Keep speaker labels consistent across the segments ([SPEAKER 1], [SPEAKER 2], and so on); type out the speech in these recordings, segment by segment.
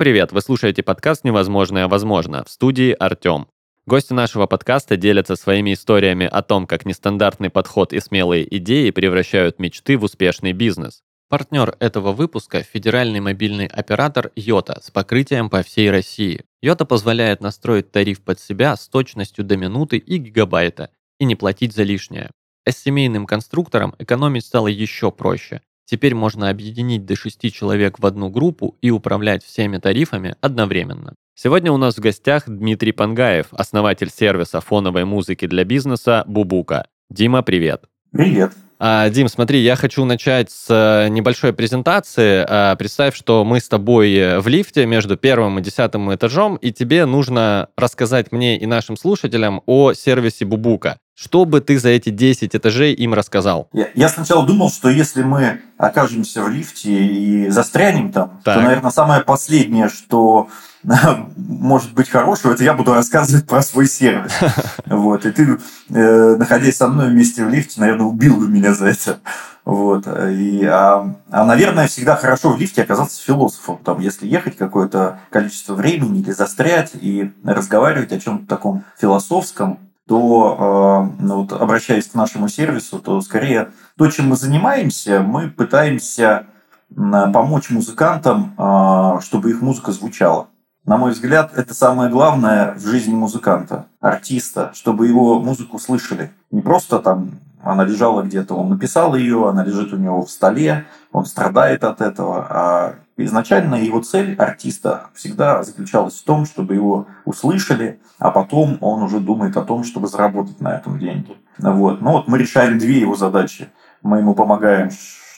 [SPEAKER 1] привет! Вы слушаете подкаст «Невозможное возможно» в студии Артем. Гости нашего подкаста делятся своими историями о том, как нестандартный подход и смелые идеи превращают мечты в успешный бизнес. Партнер этого выпуска – федеральный мобильный оператор Йота с покрытием по всей России. Йота позволяет настроить тариф под себя с точностью до минуты и гигабайта и не платить за лишнее. А с семейным конструктором экономить стало еще проще. Теперь можно объединить до 6 человек в одну группу и управлять всеми тарифами одновременно. Сегодня у нас в гостях Дмитрий Пангаев, основатель сервиса фоновой музыки для бизнеса «Бубука». Дима, привет.
[SPEAKER 2] Привет.
[SPEAKER 1] А, Дим, смотри, я хочу начать с э, небольшой презентации. А, представь, что мы с тобой э, в лифте между первым и десятым этажом, и тебе нужно рассказать мне и нашим слушателям о сервисе Бубука. Что бы ты за эти 10 этажей им рассказал?
[SPEAKER 2] Я, я сначала думал, что если мы окажемся в лифте и застрянем там, так. то, наверное, самое последнее, что может быть хорошего, это я буду рассказывать про свой сервис. Вот. И ты, э, находясь со мной вместе в лифте, наверное, убил бы меня за это. Вот. И, а, а, наверное, всегда хорошо в лифте оказаться философом. Там, если ехать какое-то количество времени или застрять и разговаривать о чем-то таком философском, то, э, ну, вот, обращаясь к нашему сервису, то скорее то, чем мы занимаемся, мы пытаемся помочь музыкантам, э, чтобы их музыка звучала. На мой взгляд, это самое главное в жизни музыканта, артиста, чтобы его музыку слышали. Не просто там она лежала где-то, он написал ее, она лежит у него в столе, он страдает от этого, а изначально его цель артиста всегда заключалась в том, чтобы его услышали, а потом он уже думает о том, чтобы заработать на этом деньги. Вот. Но вот мы решаем две его задачи. Мы ему помогаем,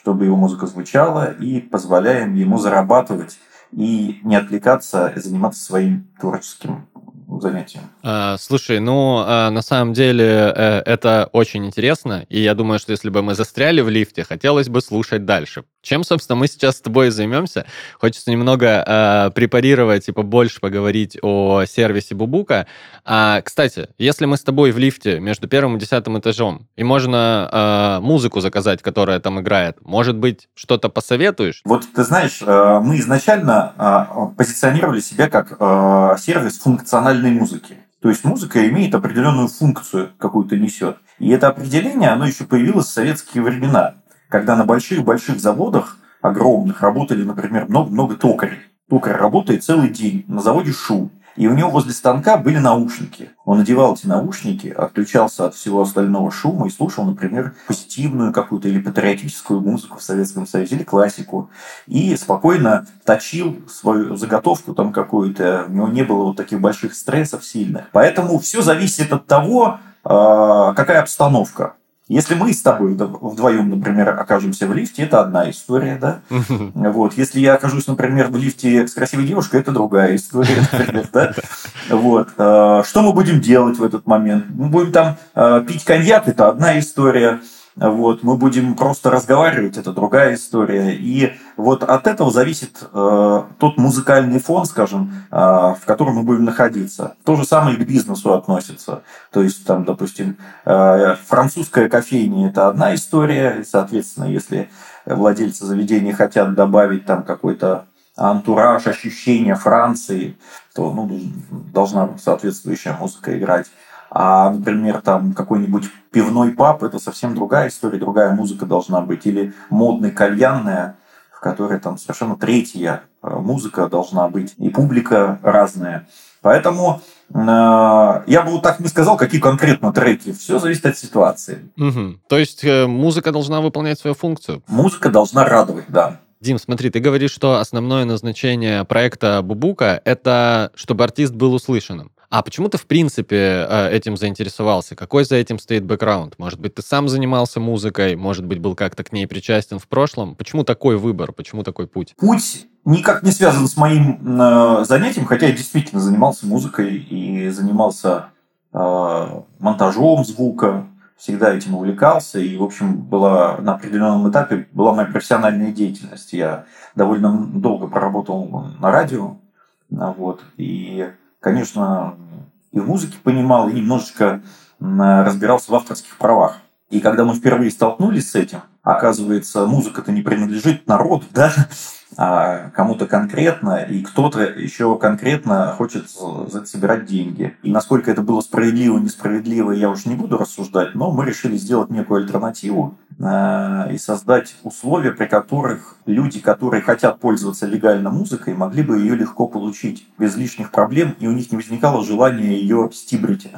[SPEAKER 2] чтобы его музыка звучала, и позволяем ему зарабатывать и не отвлекаться и заниматься своим творческим занятием.
[SPEAKER 1] А, слушай, ну, а, на самом деле э, это очень интересно, и я думаю, что если бы мы застряли в лифте, хотелось бы слушать дальше. Чем, собственно, мы сейчас с тобой займемся? Хочется немного э, препарировать и побольше поговорить о сервисе Бубука. А, кстати, если мы с тобой в лифте между первым и десятым этажом, и можно э, музыку заказать, которая там играет, может быть, что-то посоветуешь?
[SPEAKER 2] Вот ты знаешь, э, мы изначально э, позиционировали себя как э, сервис функциональной музыки. То есть музыка имеет определенную функцию, какую-то несет. И это определение, оно еще появилось в советские времена когда на больших-больших заводах, огромных, работали, например, много-много токарей. Токарь работает целый день, на заводе шум. И у него возле станка были наушники. Он надевал эти наушники, отключался от всего остального шума и слушал, например, позитивную какую-то или патриотическую музыку в Советском Союзе, или классику. И спокойно точил свою заготовку там какую-то. У него не было вот таких больших стрессов сильных. Поэтому все зависит от того, а, какая обстановка. Если мы с тобой вдвоем, например, окажемся в лифте, это одна история, да? Вот. Если я окажусь, например, в лифте с красивой девушкой, это другая история, например, да? Вот. А, что мы будем делать в этот момент? Мы будем там а, пить коньяк, это одна история. Вот, мы будем просто разговаривать, это другая история. И вот от этого зависит э, тот музыкальный фон, скажем, э, в котором мы будем находиться. То же самое и к бизнесу относится. То есть, там, допустим, э, французская кофейня – это одна история, и, соответственно, если владельцы заведения хотят добавить там какой-то антураж, ощущение Франции, то ну, должна соответствующая музыка играть. А, например, там какой-нибудь пивной паб – это совсем другая история, другая музыка должна быть. Или модный кальянная, в которой там совершенно третья э, музыка должна быть. И публика разная. Поэтому э, я бы вот так не сказал, какие конкретно треки. Все зависит от ситуации.
[SPEAKER 1] Угу. То есть э, музыка должна выполнять свою функцию?
[SPEAKER 2] Музыка должна радовать, да.
[SPEAKER 1] Дим, смотри, ты говоришь, что основное назначение проекта Бубука – это чтобы артист был услышанным. А почему ты, в принципе, э, этим заинтересовался? Какой за этим стоит бэкграунд? Может быть, ты сам занимался музыкой, может быть, был как-то к ней причастен в прошлом? Почему такой выбор? Почему такой путь?
[SPEAKER 2] Путь никак не связан с моим э, занятием, хотя я действительно занимался музыкой и занимался э, монтажом звука, всегда этим увлекался, и, в общем, была на определенном этапе была моя профессиональная деятельность. Я довольно долго проработал на радио, вот, и конечно, и в музыке понимал, и немножечко разбирался в авторских правах. И когда мы впервые столкнулись с этим, оказывается, музыка-то не принадлежит народу, да? А кому-то конкретно, и кто-то еще конкретно хочет собирать деньги. И насколько это было справедливо, несправедливо, я уж не буду рассуждать, но мы решили сделать некую альтернативу э, и создать условия, при которых люди, которые хотят пользоваться легально музыкой, могли бы ее легко получить без лишних проблем, и у них не возникало желания ее стибрить.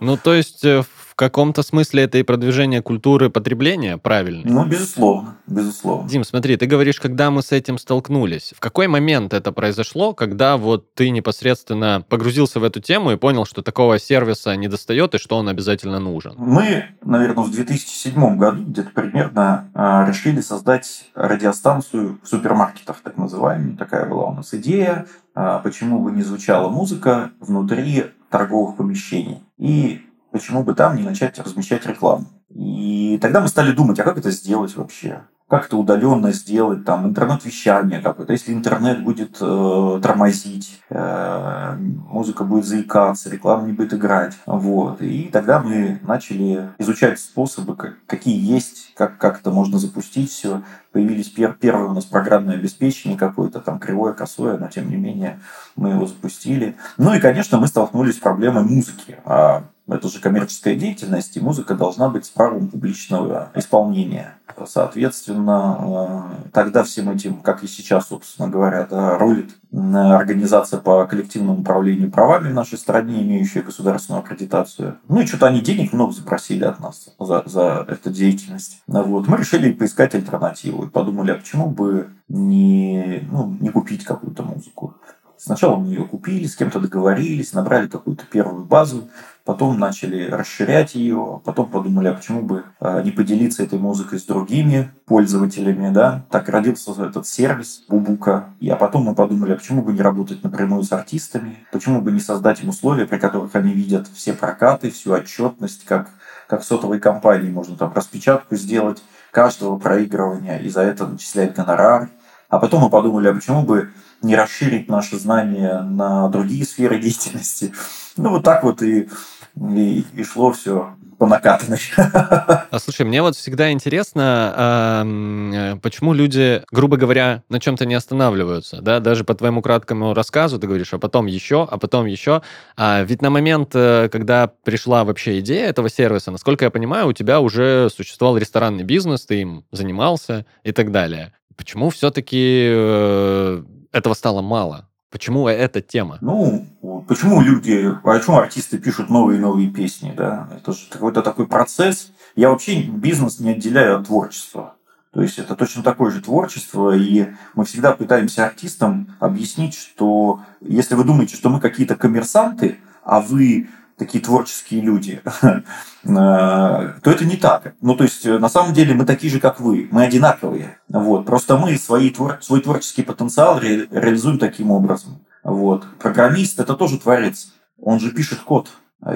[SPEAKER 1] Ну, то есть э, в каком-то смысле это и продвижение культуры потребления, правильно?
[SPEAKER 2] Ну, безусловно, безусловно.
[SPEAKER 1] Дим, смотри, ты говоришь, когда мы с этим столкнулись. В какой момент это произошло, когда вот ты непосредственно погрузился в эту тему и понял, что такого сервиса не достает и что он обязательно нужен?
[SPEAKER 2] Мы, наверное, в 2007 году где-то примерно а, решили создать радиостанцию в супермаркетах, так называемую. Такая была у нас идея, а, почему бы не звучала музыка внутри торговых помещений. И почему бы там не начать размещать рекламу. И тогда мы стали думать, а как это сделать вообще? Как это удаленно сделать, там, интернет-вещание какое-то. Если интернет будет э, тормозить, э, музыка будет заикаться, реклама не будет играть. Вот. И тогда мы начали изучать способы, как, какие есть, как, как это можно запустить все. Появились пер, первое у нас программное обеспечение какое-то, там, кривое, косое, но тем не менее мы его запустили. Ну и, конечно, мы столкнулись с проблемой музыки. А это же коммерческая деятельность, и музыка должна быть с правом публичного исполнения. Соответственно, э, тогда всем этим, как и сейчас, собственно говоря, да, рулит организация по коллективному управлению правами в нашей стране, имеющая государственную аккредитацию. Ну и что-то они денег много запросили от нас за, за эту деятельность. Вот. Мы решили поискать альтернативу и подумали, а почему бы не, ну, не купить какую-то музыку. Сначала мы ее купили, с кем-то договорились, набрали какую-то первую базу, потом начали расширять ее, потом подумали, а почему бы а, не поделиться этой музыкой с другими пользователями, да? Так родился этот сервис Бубука. И, а потом мы подумали, а почему бы не работать напрямую с артистами, почему бы не создать им условия, при которых они видят все прокаты, всю отчетность, как, как сотовой компании можно там распечатку сделать каждого проигрывания и за это начислять гонорар. А потом мы подумали, а почему бы не расширить наши знания на другие сферы деятельности. Ну, вот так вот и, и, и шло все по накатанной.
[SPEAKER 1] А слушай, мне вот всегда интересно, э, почему люди, грубо говоря, на чем-то не останавливаются, да, даже по твоему краткому рассказу ты говоришь, а потом еще, а потом еще. А ведь на момент, э, когда пришла вообще идея этого сервиса, насколько я понимаю, у тебя уже существовал ресторанный бизнес, ты им занимался и так далее. Почему все-таки э, этого стало мало? Почему эта тема?
[SPEAKER 2] Ну, почему люди, почему артисты пишут новые и новые песни, да? Это же какой-то такой процесс. Я вообще бизнес не отделяю от творчества. То есть это точно такое же творчество, и мы всегда пытаемся артистам объяснить, что если вы думаете, что мы какие-то коммерсанты, а вы такие творческие люди, э, то это не так. Ну, то есть, на самом деле, мы такие же, как вы. Мы одинаковые. Вот. Просто мы свои, свой творческий потенциал ре, реализуем таким образом. Вот. Программист – это тоже творец. Он же пишет код.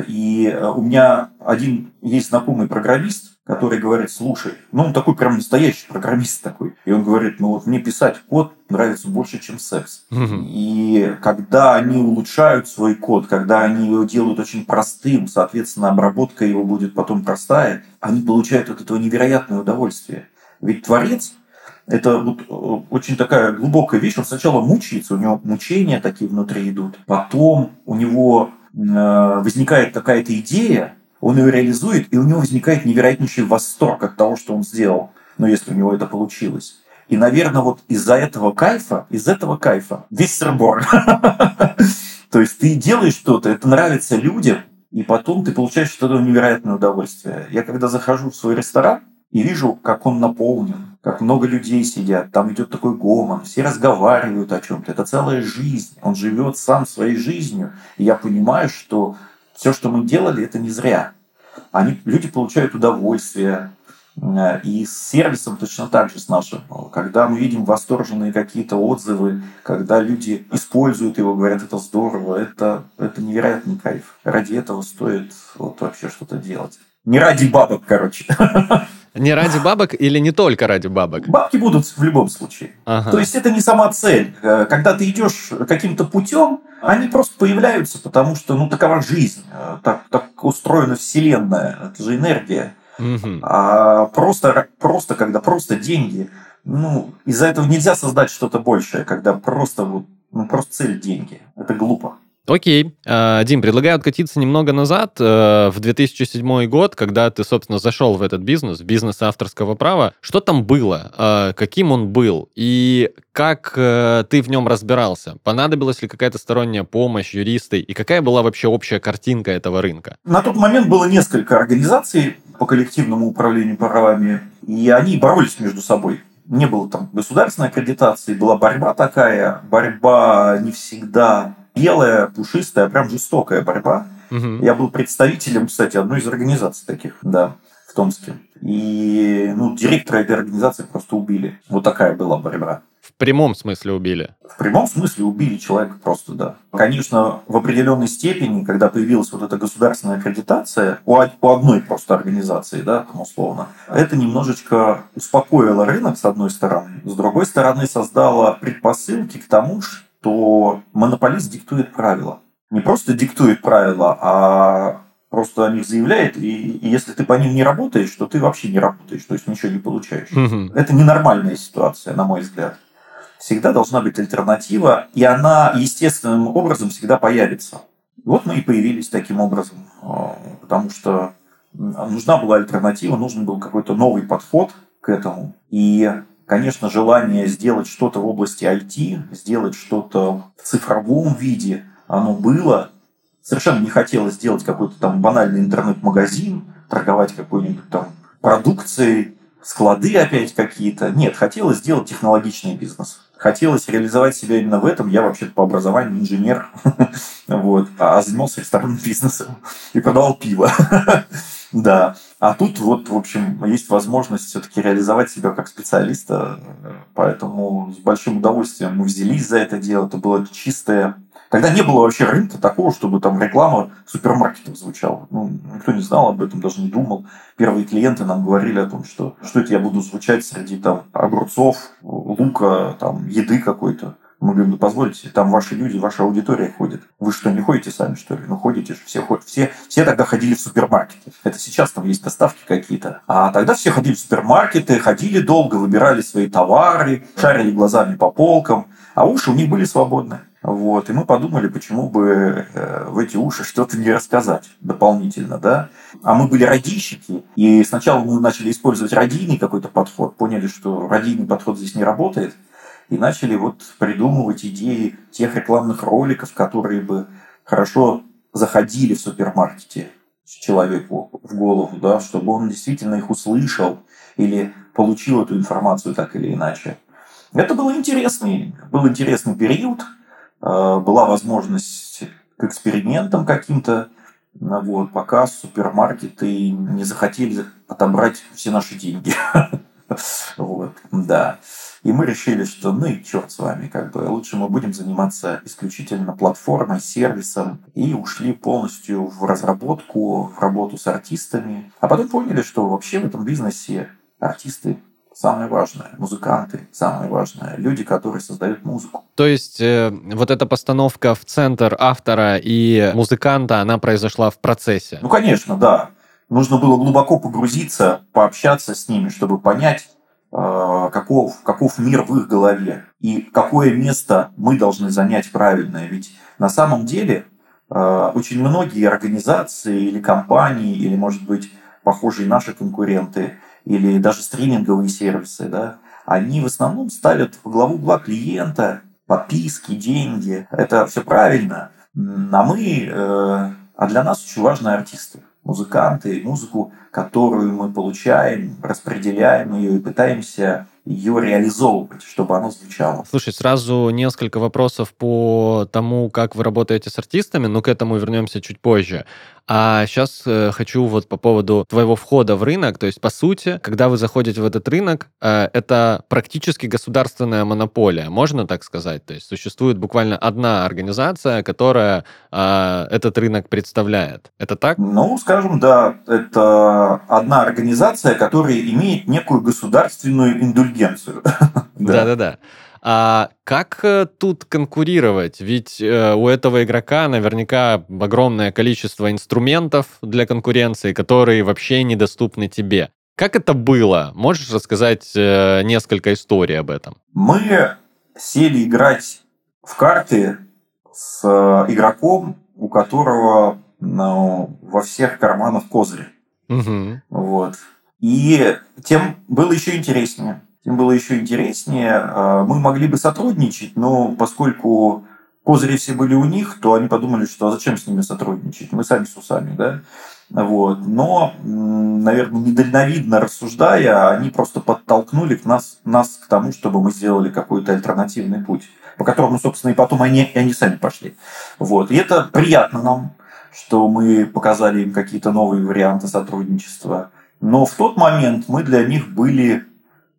[SPEAKER 2] И у меня один есть знакомый программист, который говорит, слушай, ну он такой прям настоящий программист такой. И он говорит, ну вот мне писать код нравится больше, чем секс. Угу. И когда они улучшают свой код, когда они его делают очень простым, соответственно, обработка его будет потом простая, они получают от этого невероятное удовольствие. Ведь творец это вот э, очень такая глубокая вещь. Он сначала мучается, у него мучения такие внутри идут. Потом у него э, возникает какая-то идея, он ее реализует, и у него возникает невероятнейший восторг от того, что он сделал, ну, если у него это получилось. И, наверное, вот из-за этого кайфа, из этого кайфа весь. То есть ты делаешь что-то, это нравится людям, и потом ты получаешь что-то невероятное удовольствие. Я когда захожу в свой ресторан и вижу, как он наполнен, как много людей сидят, там идет такой гомон, все разговаривают о чем-то. Это целая жизнь. Он живет сам своей жизнью. И я понимаю, что все, что мы делали, это не зря. Они, люди получают удовольствие. Э, и с сервисом точно так же с нашим. Когда мы видим восторженные какие-то отзывы, когда люди используют его, говорят, это здорово, это, это невероятный кайф. Ради этого стоит вот вообще что-то делать. Не ради бабок, короче.
[SPEAKER 1] Не ради бабок или не только ради бабок?
[SPEAKER 2] Бабки будут в любом случае. Ага. То есть это не сама цель. Э, когда ты идешь каким-то путем, они просто появляются, потому что ну такова жизнь, э, так, так устроена Вселенная, это же энергия. Угу. А просто, просто, когда просто деньги, ну, из-за этого нельзя создать что-то большее, когда просто вот, ну, просто цель деньги. Это глупо.
[SPEAKER 1] Окей. А, Дим, предлагаю откатиться немного назад, э, в 2007 год, когда ты, собственно, зашел в этот бизнес, бизнес авторского права. Что там было? А, каким он был? И как э, ты в нем разбирался? Понадобилась ли какая-то сторонняя помощь, юристы? И какая была вообще общая картинка этого рынка?
[SPEAKER 2] На тот момент было несколько организаций по коллективному управлению правами, и они боролись между собой не было там государственной аккредитации, была борьба такая, борьба не всегда белая, пушистая, прям жестокая борьба. Угу. Я был представителем, кстати, одной из организаций таких, да, в Томске. И ну, директора этой организации просто убили. Вот такая была борьба.
[SPEAKER 1] В прямом смысле убили?
[SPEAKER 2] В прямом смысле убили человека просто, да. Конечно, в определенной степени, когда появилась вот эта государственная аккредитация у, у одной просто организации, да, там условно, это немножечко успокоило рынок, с одной стороны. С другой стороны, создало предпосылки к тому, что то монополист диктует правила. Не просто диктует правила, а просто о них заявляет, и, и если ты по ним не работаешь, то ты вообще не работаешь, то есть ничего не получаешь. Угу. Это ненормальная ситуация, на мой взгляд. Всегда должна быть альтернатива, и она естественным образом всегда появится. Вот мы и появились таким образом, а, потому что нужна была альтернатива, нужен был какой-то новый подход к этому. И Конечно, желание сделать что-то в области IT, сделать что-то в цифровом виде, оно было. Совершенно не хотелось сделать какой-то там банальный интернет-магазин, торговать какой-нибудь там продукцией, склады опять какие-то. Нет, хотелось сделать технологичный бизнес. Хотелось реализовать себя именно в этом. Я вообще по образованию инженер, вот, а занимался ресторанным бизнесом и продавал пиво. Да. А тут вот, в общем, есть возможность все-таки реализовать себя как специалиста. Поэтому с большим удовольствием мы взялись за это дело. Это было чистое Тогда не было вообще рынка такого, чтобы там реклама в супермаркетах звучала. Ну, никто не знал об этом, даже не думал. Первые клиенты нам говорили о том, что что это я буду звучать среди там огурцов, лука, там еды какой-то. Мы говорим, ну позвольте, там ваши люди, ваша аудитория ходит. Вы что, не ходите сами, что ли? Ну ходите же, все, ходят. все, все тогда ходили в супермаркеты. Это сейчас там есть доставки какие-то. А тогда все ходили в супермаркеты, ходили долго, выбирали свои товары, шарили глазами по полкам, а уши у них были свободны. Вот. И мы подумали, почему бы э, в эти уши что-то не рассказать дополнительно, да. А мы были радийщики, и сначала мы начали использовать радийный какой-то подход, поняли, что радийный подход здесь не работает, и начали вот придумывать идеи тех рекламных роликов, которые бы хорошо заходили в супермаркете человеку в голову, да, чтобы он действительно их услышал или получил эту информацию так или иначе. Это был интересный, был интересный период, э, была возможность к экспериментам каким-то, вот, пока супермаркеты не захотели отобрать все наши деньги. Вот, да. И мы решили, что ну и черт с вами, как бы лучше мы будем заниматься исключительно платформой, сервисом. И ушли полностью в разработку, в работу с артистами. А потом поняли, что вообще в этом бизнесе артисты самое важное. Музыканты самое важное. Люди, которые создают музыку.
[SPEAKER 1] То есть э, вот эта постановка в центр автора и музыканта, она произошла в процессе?
[SPEAKER 2] Ну, конечно, да. Нужно было глубоко погрузиться, пообщаться с ними, чтобы понять, Э, каков, каков мир в их голове и какое место мы должны занять правильное. Ведь на самом деле э, очень многие организации или компании, или, может быть, похожие наши конкуренты, или даже стриминговые сервисы, да, они в основном ставят в главу угла клиента, подписки, деньги. Это все правильно. А мы, э, а для нас очень важны артисты музыканты, музыку, которую мы получаем, распределяем ее и пытаемся ее реализовывать, чтобы оно звучало.
[SPEAKER 1] Слушай, сразу несколько вопросов по тому, как вы работаете с артистами, но к этому вернемся чуть позже. А сейчас э, хочу вот по поводу твоего входа в рынок. То есть, по сути, когда вы заходите в этот рынок, э, это практически государственная монополия, можно так сказать? То есть существует буквально одна организация, которая э, этот рынок представляет. Это так?
[SPEAKER 2] Ну, скажем, да. Это одна организация, которая имеет некую государственную индульгенцию.
[SPEAKER 1] Да-да-да. А как э, тут конкурировать? Ведь э, у этого игрока наверняка огромное количество инструментов для конкуренции, которые вообще недоступны тебе. Как это было? Можешь рассказать э, несколько историй об этом?
[SPEAKER 2] Мы сели играть в карты с э, игроком, у которого ну, во всех карманах козырь.
[SPEAKER 1] Угу.
[SPEAKER 2] Вот. И тем было еще интереснее. Тем было еще интереснее. А, мы могли бы сотрудничать, но поскольку козыри все были у них, то они подумали, что а зачем с ними сотрудничать? Мы сами с усами, да? Вот. Но, наверное, недальновидно рассуждая, они просто подтолкнули к нас, нас к тому, чтобы мы сделали какой-то альтернативный путь, по которому, собственно, и потом они, они сами пошли. Вот. И это приятно нам, что мы показали им какие-то новые варианты сотрудничества. Но в тот момент мы для них были...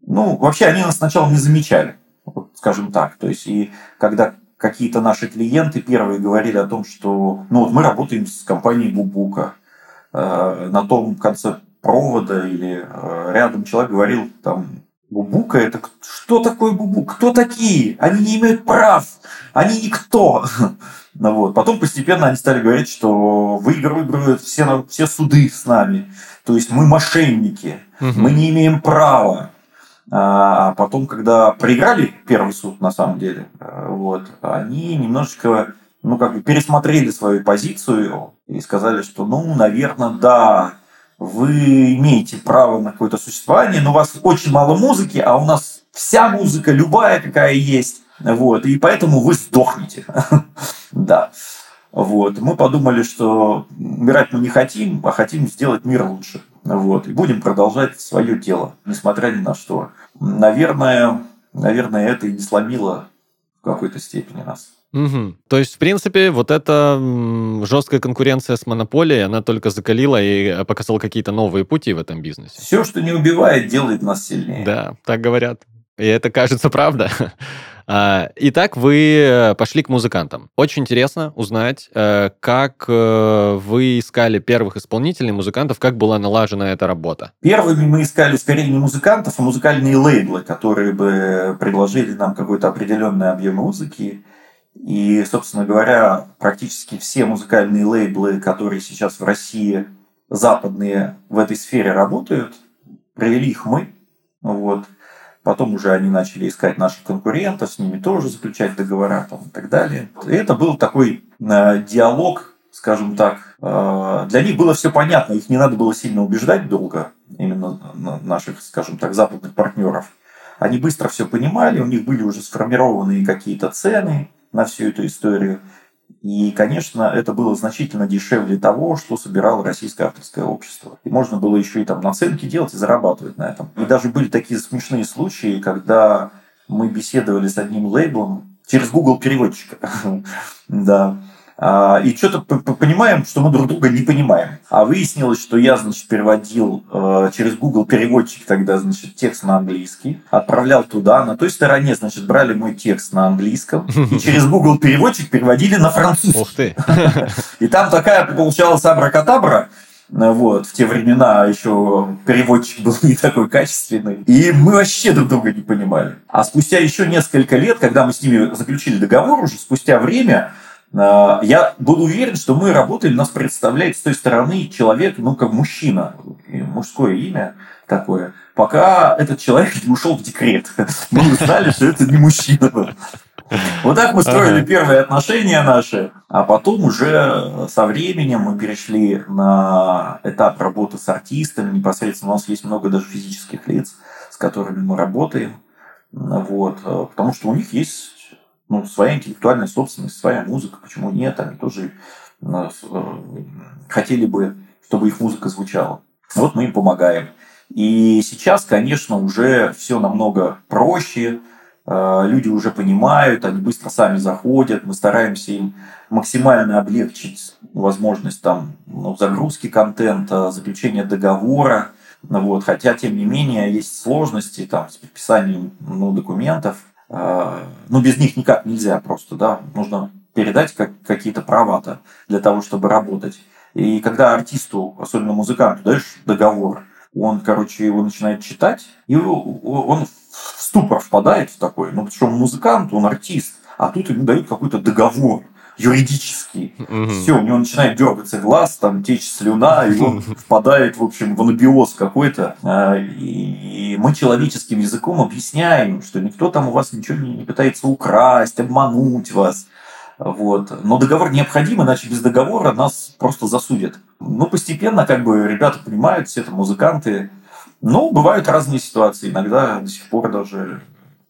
[SPEAKER 2] Ну, вообще они нас сначала не замечали, вот, скажем так. То есть, и когда какие-то наши клиенты первые говорили о том, что ну вот мы работаем с компанией Бубука, э, на том конце провода или э, рядом человек говорил там Бубука это что такое Бубук? Кто такие? Они не имеют прав, они никто. Ну, вот. Потом постепенно они стали говорить, что выигрывают все, все суды с нами. То есть мы мошенники, угу. мы не имеем права. А потом, когда проиграли первый суд, на самом деле, э, вот, они немножечко ну, как бы пересмотрели свою позицию и сказали, что, ну, наверное, да, вы имеете право на какое-то существование, но у вас очень мало музыки, а у нас вся музыка, любая какая есть, вот, и поэтому вы сдохнете. Да. Вот. Мы подумали, что умирать мы не хотим, а хотим сделать мир лучше. Вот. И будем продолжать свое дело, несмотря ни на что. Наверное, наверное, это и не сломило в какой-то степени нас.
[SPEAKER 1] Угу. То есть, в принципе, вот эта жесткая конкуренция с монополией, она только закалила и э, показала какие-то новые пути в этом бизнесе.
[SPEAKER 2] Все, что не убивает, делает нас сильнее.
[SPEAKER 1] Да, так говорят. И это кажется правда. А, итак, вы э, пошли к музыкантам. Очень интересно узнать, э, как э, вы искали первых исполнителей, музыкантов, как была налажена эта работа.
[SPEAKER 2] Первыми мы искали скорее не музыкантов, а музыкальные лейблы, которые бы предложили нам какой-то определенный объем музыки. И, собственно говоря, практически все музыкальные лейблы, которые сейчас в России западные в этой сфере работают, привели их мы. Вот. Потом уже они начали искать наших конкурентов, с ними тоже заключать договора там, и так далее. И это был такой э, диалог, скажем так. Э, для них было все понятно, их не надо было сильно убеждать долго, именно наших, скажем так, западных партнеров. Они быстро все понимали, у них были уже сформированные какие-то цены на всю эту историю. И, конечно, это было значительно дешевле того, что собирало российское авторское общество. И можно было еще и там наценки делать и зарабатывать на этом. И даже были такие смешные случаи, когда мы беседовали с одним лейблом через Google переводчика. Да. А, и что-то понимаем, что мы друг друга не понимаем. А выяснилось, что я, значит, переводил э, через Google переводчик тогда, значит, текст на английский, отправлял туда, на той стороне, значит, брали мой текст на английском, и через Google переводчик переводили на французский. Ух ты! И там такая получалась абракадабра, вот, в те времена еще переводчик был не такой качественный. И мы вообще друг друга не понимали. А спустя еще несколько лет, когда мы с ними заключили договор, уже спустя время, я был уверен, что мы работали, нас представляет с той стороны человек, ну, как мужчина, мужское имя такое, пока этот человек не ушел в декрет. Мы узнали, что это не мужчина. Вот так мы строили первые отношения наши, а потом уже со временем мы перешли на этап работы с артистами. Непосредственно у нас есть много даже физических лиц, с которыми мы работаем. Вот, потому что у них есть ну, своя интеллектуальная собственность, своя музыка, почему нет, они тоже э, хотели бы, чтобы их музыка звучала. Вот мы им помогаем. И сейчас, конечно, уже все намного проще, э, люди уже понимают, они быстро сами заходят, мы стараемся им максимально облегчить возможность там, ну, загрузки контента, заключения договора, вот, хотя, тем не менее, есть сложности там, с подписанием ну, документов, ну, без них никак нельзя просто, да, нужно передать как, какие-то права-то для того, чтобы работать. И когда артисту, особенно музыканту, даешь договор, он, короче, его начинает читать, и он в ступор впадает в такой, ну, причем музыкант, он артист, а тут ему дают какой-то договор. Юридический. Все, у него начинает дергаться глаз, там течь слюна, и он впадает, в общем, в анабиоз какой-то. А, и мы человеческим языком объясняем, что никто там у вас ничего не пытается украсть, обмануть вас. Вот. Но договор необходим, иначе без договора нас просто засудят. Ну, постепенно, как бы, ребята понимают, все это музыканты. Но бывают разные ситуации. Иногда до сих пор даже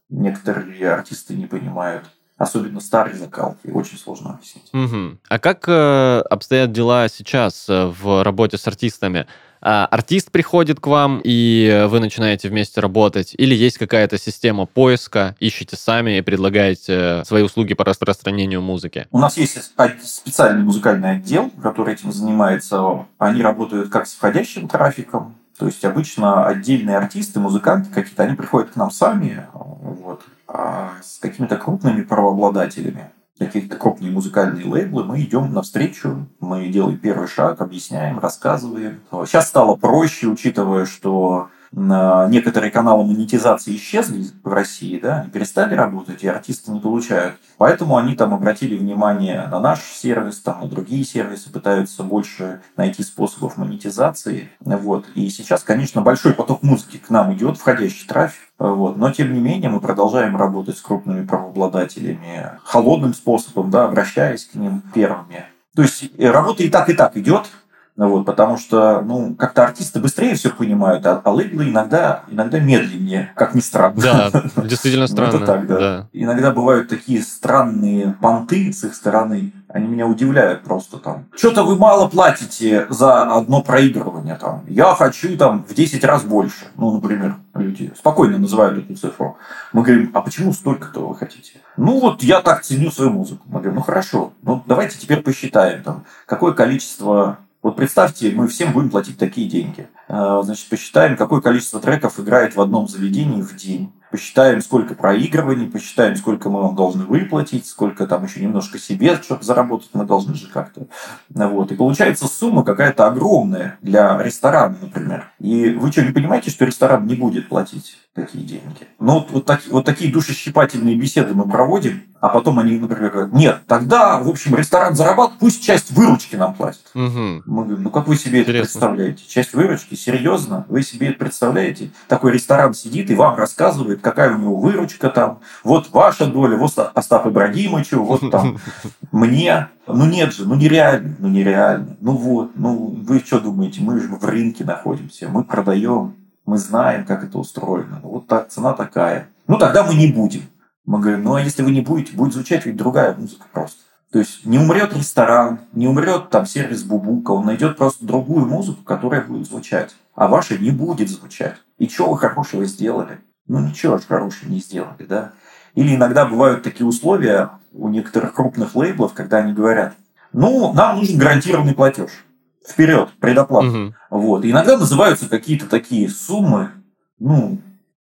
[SPEAKER 2] некоторые артисты не понимают особенно старые закалки, очень сложно объяснить.
[SPEAKER 1] Угу. А как э, обстоят дела сейчас э, в работе с артистами? А, артист приходит к вам, и вы начинаете вместе работать? Или есть какая-то система поиска, ищете сами и предлагаете свои услуги по распространению музыки?
[SPEAKER 2] У нас есть специальный музыкальный отдел, который этим занимается. Они работают как с входящим трафиком, то есть обычно отдельные артисты, музыканты какие-то, они приходят к нам сами, вот, а с какими-то крупными правообладателями, какие-то крупные музыкальные лейблы, мы идем навстречу, мы делаем первый шаг, объясняем, рассказываем. Сейчас стало проще, учитывая, что некоторые каналы монетизации исчезли в России, да, они перестали работать, и артисты не получают. Поэтому они там обратили внимание на наш сервис, там, на другие сервисы, пытаются больше найти способов монетизации. Вот. И сейчас, конечно, большой поток музыки к нам идет, входящий трафик. Вот. Но, тем не менее, мы продолжаем работать с крупными правообладателями холодным способом, да, обращаясь к ним первыми. То есть э, работа и так, и так идет. Ну вот, потому что, ну, как-то артисты быстрее все понимают, а, а лейблы иногда, иногда медленнее, как ни странно.
[SPEAKER 1] Да, действительно странно. Это так, да. да.
[SPEAKER 2] Иногда бывают такие странные понты с их стороны, они меня удивляют просто там. Что-то вы мало платите за одно проигрывание там. Я хочу там в 10 раз больше. Ну, например, люди спокойно называют эту цифру. Мы говорим, а почему столько-то вы хотите? Ну, вот я так ценю свою музыку. Мы говорим, ну, хорошо, ну, давайте теперь посчитаем, там, какое количество вот представьте, мы всем будем платить такие деньги. А, значит, посчитаем, какое количество треков играет в одном заведении в день посчитаем, сколько проигрываний, посчитаем, сколько мы вам должны выплатить, сколько там еще немножко себе, чтобы заработать, мы должны же как-то. Вот. И получается сумма какая-то огромная для ресторана, например. И вы что, не понимаете, что ресторан не будет платить такие деньги? Ну, вот, вот, так, вот такие душесчипательные беседы мы проводим, а потом они, например, говорят, нет, тогда, в общем, ресторан зарабатывает, пусть часть выручки нам платит. Угу. Мы говорим, ну как вы себе Интересно. это представляете? Часть выручки? Серьезно? Вы себе это представляете? Такой ресторан сидит и вам рассказывает, какая у него выручка там, вот ваша доля, вот Остап Ибрагимовичу, вот там мне. Ну нет же, ну нереально, ну нереально. Ну вот, ну вы что думаете, мы же в рынке находимся, мы продаем, мы знаем, как это устроено. Вот так, цена такая. Ну тогда мы не будем. Мы говорим, ну а если вы не будете, будет звучать ведь другая музыка просто. То есть не умрет ресторан, не умрет там сервис Бубука, он найдет просто другую музыку, которая будет звучать, а ваша не будет звучать. И что вы хорошего сделали? ну ничего ж хорошего не сделали, да. Или иногда бывают такие условия у некоторых крупных лейблов, когда они говорят, ну, нам нужен гарантированный платеж. Вперед, предоплата. Угу. Вот. И иногда называются какие-то такие суммы, ну,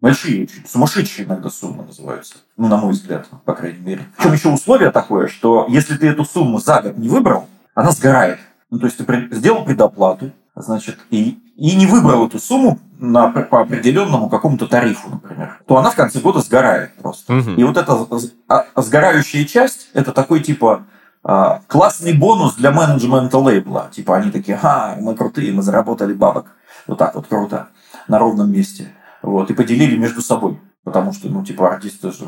[SPEAKER 2] большие, сумасшедшие иногда суммы называются. Ну, на мой взгляд, по крайней мере. Причем еще условие такое, что если ты эту сумму за год не выбрал, она сгорает. Ну, то есть ты сделал предоплату, значит, и, и не выбрал эту сумму на, по определенному какому-то тарифу, например, то она в конце года сгорает просто. Угу. И вот эта а, сгорающая часть, это такой типа классный бонус для менеджмента лейбла. Типа они такие, а, мы крутые, мы заработали бабок. Вот так вот круто, на ровном месте. Вот, и поделили между собой. Потому что, ну, типа, артисты же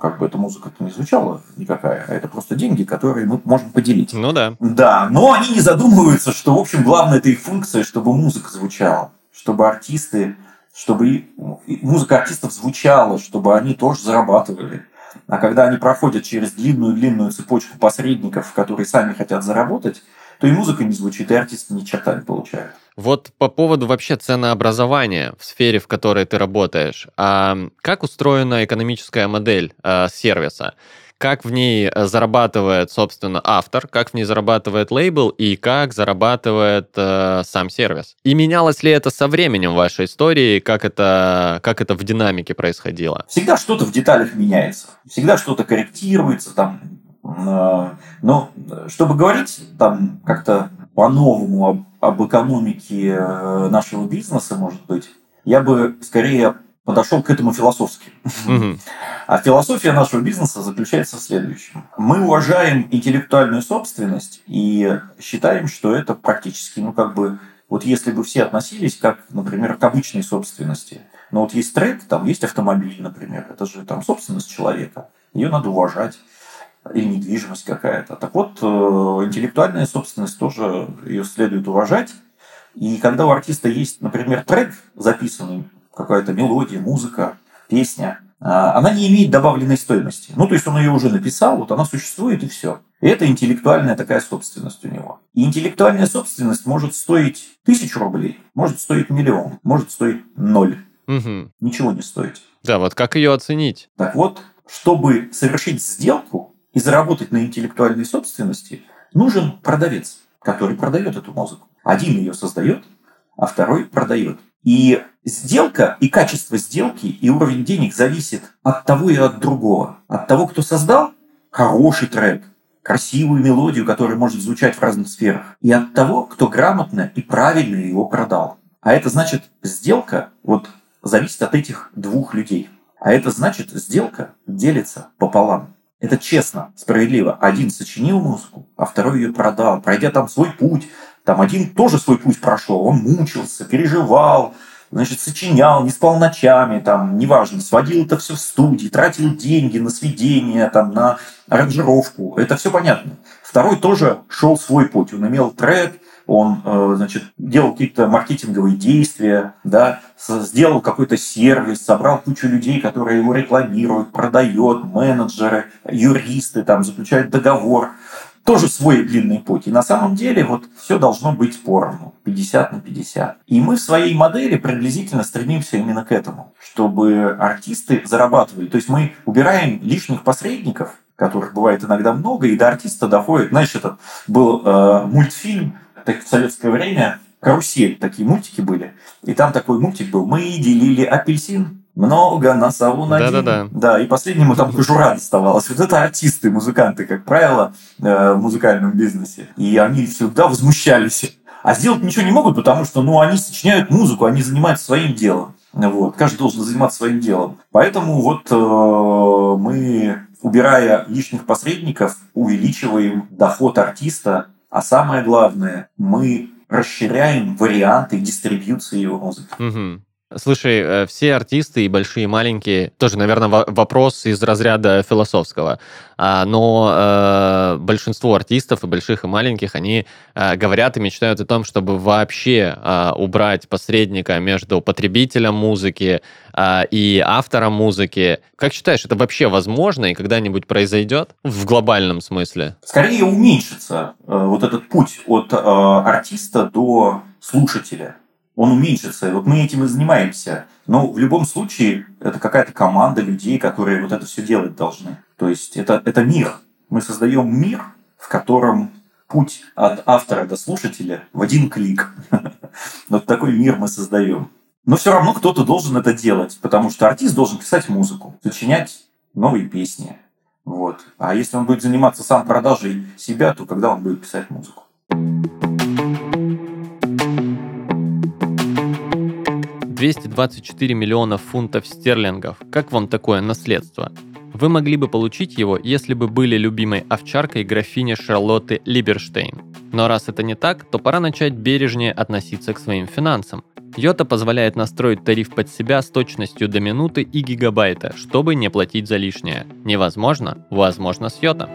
[SPEAKER 2] как бы эта музыка-то не звучала никакая, а это просто деньги, которые мы можем поделить.
[SPEAKER 1] Ну да.
[SPEAKER 2] Да, но они не задумываются, что, в общем, главная это их функция, чтобы музыка звучала, чтобы артисты, чтобы музыка артистов звучала, чтобы они тоже зарабатывали. А когда они проходят через длинную-длинную цепочку посредников, которые сами хотят заработать, то и музыка не звучит, и артисты ни черта не получают.
[SPEAKER 1] Вот по поводу вообще ценообразования в сфере, в которой ты работаешь, а как устроена экономическая модель а, сервиса? Как в ней э, зарабатывает, собственно, автор, как в ней зарабатывает лейбл и как зарабатывает э, сам сервис? И менялось ли это со временем в вашей истории? Как это, как это в динамике происходило?
[SPEAKER 2] Всегда что-то в деталях меняется. Всегда что-то корректируется. Там, э, но чтобы говорить там как-то по-новому об, об экономике э, нашего бизнеса, может быть, я бы скорее подошел к этому философски. А философия нашего бизнеса заключается в следующем. Мы уважаем интеллектуальную собственность и считаем, что это практически, ну, как бы, вот если бы все относились как, например, к обычной собственности. Но вот есть трек, там есть автомобиль, например, это же там собственность человека. Ее надо уважать или недвижимость какая-то. Так вот, э, интеллектуальная собственность тоже ее следует уважать. И когда у артиста есть, например, трек записанный, какая-то мелодия, музыка, песня, а, она не имеет добавленной стоимости. Ну, то есть он ее уже написал, вот она существует и все. И это интеллектуальная такая собственность у него. И интеллектуальная собственность может стоить тысячу рублей, может стоить миллион, может стоить ноль. Угу. Ничего не стоить.
[SPEAKER 1] Да, вот как ее оценить?
[SPEAKER 2] Так вот, чтобы совершить сделку и заработать на интеллектуальной собственности, нужен продавец, который продает эту музыку. Один ее создает, а второй продает. И сделка, и качество сделки, и уровень денег зависит от того и от другого. От того, кто создал хороший трек, красивую мелодию, которая может звучать в разных сферах, и от того, кто грамотно и правильно его продал. А это значит, сделка вот зависит от этих двух людей. А это значит, сделка делится пополам. Это честно, справедливо. Один сочинил музыку, а второй ее продал, пройдя там свой путь, там один тоже свой путь прошел, он мучился, переживал, значит, сочинял, не спал ночами, там, неважно, сводил это все в студии, тратил деньги на сведения, там, на аранжировку. Это все понятно. Второй тоже шел свой путь. Он имел трек, он, э, значит, делал какие-то маркетинговые действия, да, сделал какой-то сервис, собрал кучу людей, которые его рекламируют, продает, менеджеры, юристы, там, заключают договор тоже свой длинный путь. И на самом деле вот все должно быть поровну, 50 на 50. И мы в своей модели приблизительно стремимся именно к этому, чтобы артисты зарабатывали. То есть мы убираем лишних посредников, которых бывает иногда много, и до артиста доходит. Знаешь, этот был э, мультфильм так, в советское время, «Карусель», такие мультики были. И там такой мультик был. Мы делили апельсин много на сову на да, да, да. да, и последнему там кожура доставалась. Вот это артисты, музыканты, как правило, э, в музыкальном бизнесе. И они всегда возмущались. А сделать ничего не могут, потому что ну, они сочиняют музыку, они занимаются своим делом. Вот. Каждый должен заниматься своим делом. Поэтому вот э, мы, убирая лишних посредников, увеличиваем доход артиста. А самое главное, мы расширяем варианты дистрибьюции его музыки.
[SPEAKER 1] Угу. Слушай, э, все артисты, и большие, и маленькие, тоже, наверное, вопрос из разряда философского, а, но э, большинство артистов, и больших, и маленьких, они э, говорят и мечтают о том, чтобы вообще убрать посредника между потребителем музыки и автором музыки. Как считаешь, это вообще возможно и когда-нибудь произойдет в глобальном смысле?
[SPEAKER 2] Скорее уменьшится вот этот путь от артиста до слушателя он уменьшится. И вот мы этим и занимаемся. Но в любом случае это какая-то команда людей, которые вот это все делать должны. То есть это, это мир. Мы создаем мир, в котором путь от автора до слушателя в один клик. Вот такой мир мы создаем. Но все равно кто-то должен это делать, потому что артист должен писать музыку, сочинять новые песни. Вот. А если он будет заниматься сам продажей себя, то когда он будет писать музыку?
[SPEAKER 1] 224 миллиона фунтов стерлингов. Как вам такое наследство? Вы могли бы получить его, если бы были любимой овчаркой графини Шарлотты Либерштейн. Но раз это не так, то пора начать бережнее относиться к своим финансам. Йота позволяет настроить тариф под себя с точностью до минуты и гигабайта, чтобы не платить за лишнее. Невозможно? Возможно с Йота.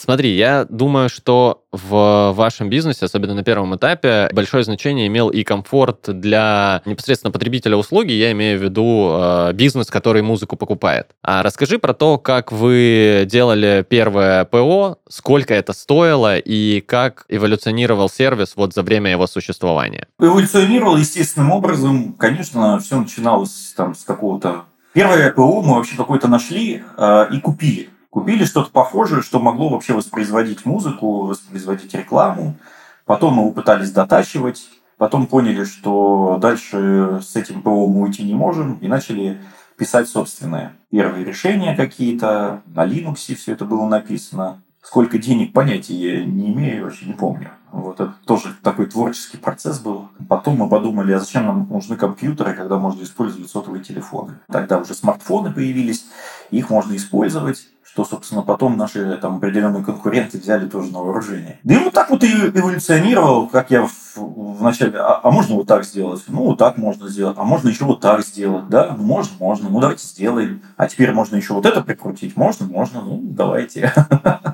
[SPEAKER 1] Смотри, я думаю, что в вашем бизнесе, особенно на первом этапе, большое значение имел и комфорт для непосредственно потребителя услуги, я имею в виду э, бизнес, который музыку покупает. А расскажи про то, как вы делали первое ПО, сколько это стоило и как эволюционировал сервис вот за время его существования.
[SPEAKER 2] Эволюционировал естественным образом. Конечно, все начиналось там с какого-то... Первое ПО мы вообще какое-то нашли э, и купили. Купили что-то похожее, что могло вообще воспроизводить музыку, воспроизводить рекламу. Потом мы пытались дотачивать. Потом поняли, что дальше с этим ПО мы уйти не можем. И начали писать собственные первые решения какие-то. На Linux все это было написано. Сколько денег, понятия не имею, вообще не помню. Вот это тоже такой творческий процесс был. Потом мы подумали, а зачем нам нужны компьютеры, когда можно использовать сотовые телефоны. Тогда уже смартфоны появились, их можно использовать что, собственно, потом наши там, определенные конкуренты взяли тоже на вооружение. Да и вот так вот и эволюционировал, как я в, в начале. А, а можно вот так сделать? Ну, вот так можно сделать. А можно еще вот так сделать? Да, ну, можно, можно. Ну, давайте сделаем. А теперь можно еще вот это прикрутить? Можно, можно. Ну, давайте.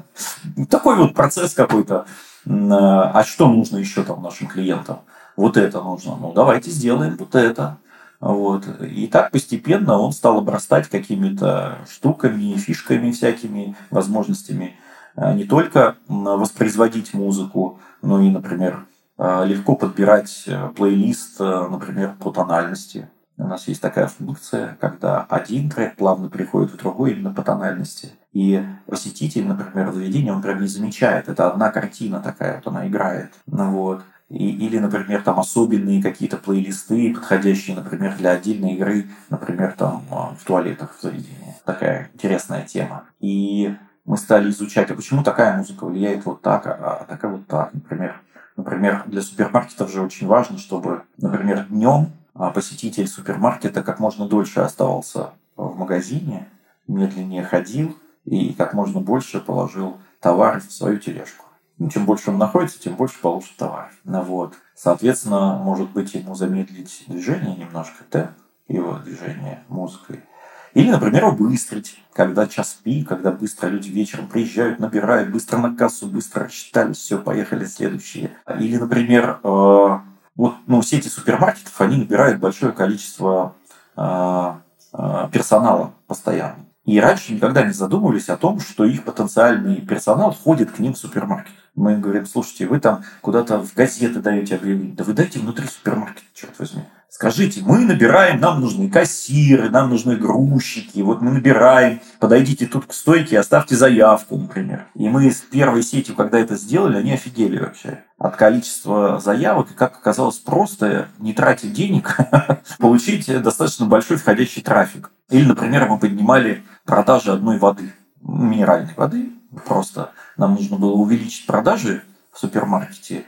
[SPEAKER 2] Такой вот процесс какой-то. А что нужно еще там нашим клиентам? Вот это нужно. Ну, давайте сделаем вот это. Вот. И так постепенно он стал обрастать какими-то штуками, фишками всякими, возможностями а, не только воспроизводить музыку, но и, например, а, легко подбирать э, плейлист, э, например, по тональности. У нас есть такая функция, когда один трек плавно переходит в другой именно по тональности. И посетитель, например, заведения, он прям не замечает. Это одна картина такая, вот она играет. Ну, вот. И, или, например, там особенные какие-то плейлисты, подходящие, например, для отдельной игры, например, там а, в туалетах в заведении. Такая интересная тема. И мы стали изучать, а почему такая музыка влияет вот так, а, а такая вот так, например. Например, для супермаркетов же очень важно, чтобы, например, днем а, посетитель супермаркета как можно дольше оставался в магазине, медленнее ходил и как можно больше положил товар в свою тележку. Ну, чем больше он находится, тем больше получит товар. Ну, вот. Соответственно, может быть, ему замедлить движение немножко, темп его движения музыкой. Или, например, убыстрить, когда час пик, когда быстро люди вечером приезжают, набирают, быстро на кассу, быстро рассчитались, все, поехали следующие. Или, например, э, вот ну, сети супермаркетов, они набирают большое количество э, э, персонала постоянно. И раньше никогда не задумывались о том, что их потенциальный персонал ходит к ним в супермаркет. Мы им говорим, слушайте, вы там куда-то в газеты даете объявление. Да вы дайте внутри супермаркета, черт возьми. Скажите, мы набираем, нам нужны кассиры, нам нужны грузчики, вот мы набираем, подойдите тут к стойке, оставьте заявку, например. И мы с первой сетью, когда это сделали, они офигели вообще от количества заявок, и как оказалось просто, не тратить денег, получить достаточно большой входящий трафик. Или, например, мы поднимали продажи одной воды, минеральной воды, просто нам нужно было увеличить продажи в супермаркете,